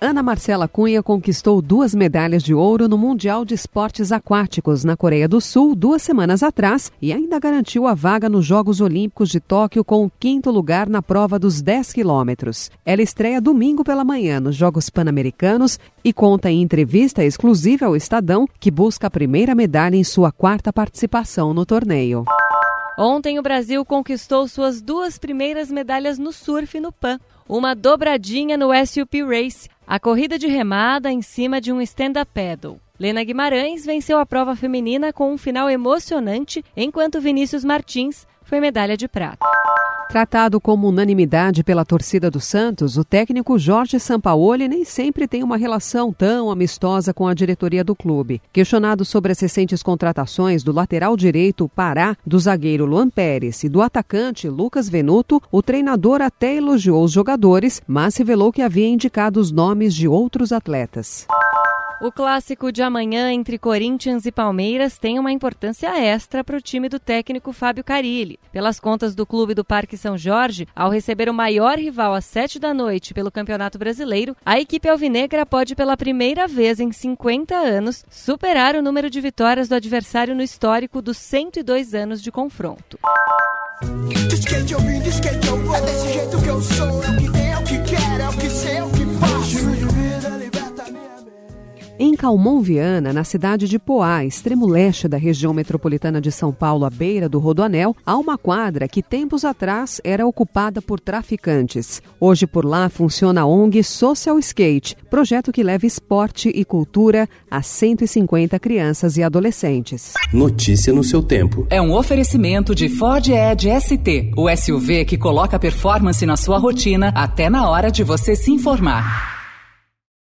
Ana Marcela Cunha conquistou duas medalhas de ouro no Mundial de Esportes Aquáticos na Coreia do Sul duas semanas atrás e ainda garantiu a vaga nos Jogos Olímpicos de Tóquio com o quinto lugar na prova dos 10 quilômetros. Ela estreia domingo pela manhã nos Jogos Pan-Americanos e conta em entrevista exclusiva ao Estadão que busca a primeira medalha em sua quarta participação no torneio. Ontem o Brasil conquistou suas duas primeiras medalhas no surf no PAN. Uma dobradinha no SUP Race, a corrida de remada em cima de um stand-up paddle. Lena Guimarães venceu a prova feminina com um final emocionante, enquanto Vinícius Martins foi medalha de prata. Tratado como unanimidade pela torcida do Santos, o técnico Jorge Sampaoli nem sempre tem uma relação tão amistosa com a diretoria do clube. Questionado sobre as recentes contratações do lateral direito Pará, do zagueiro Luan Pérez e do atacante Lucas Venuto, o treinador até elogiou os jogadores, mas revelou que havia indicado os nomes de outros atletas. O clássico de amanhã entre Corinthians e Palmeiras tem uma importância extra para o time do técnico Fábio Carilli. Pelas contas do clube do Parque São Jorge, ao receber o maior rival às sete da noite pelo Campeonato Brasileiro, a equipe alvinegra pode pela primeira vez em 50 anos superar o número de vitórias do adversário no histórico dos 102 anos de confronto. Skate, eu vim, Em Calmon Viana, na cidade de Poá, extremo leste da região metropolitana de São Paulo, à beira do Rodoanel, há uma quadra que tempos atrás era ocupada por traficantes. Hoje por lá funciona a ONG Social Skate, projeto que leva esporte e cultura a 150 crianças e adolescentes. Notícia no seu tempo. É um oferecimento de Ford Edge ST, o SUV que coloca performance na sua rotina até na hora de você se informar.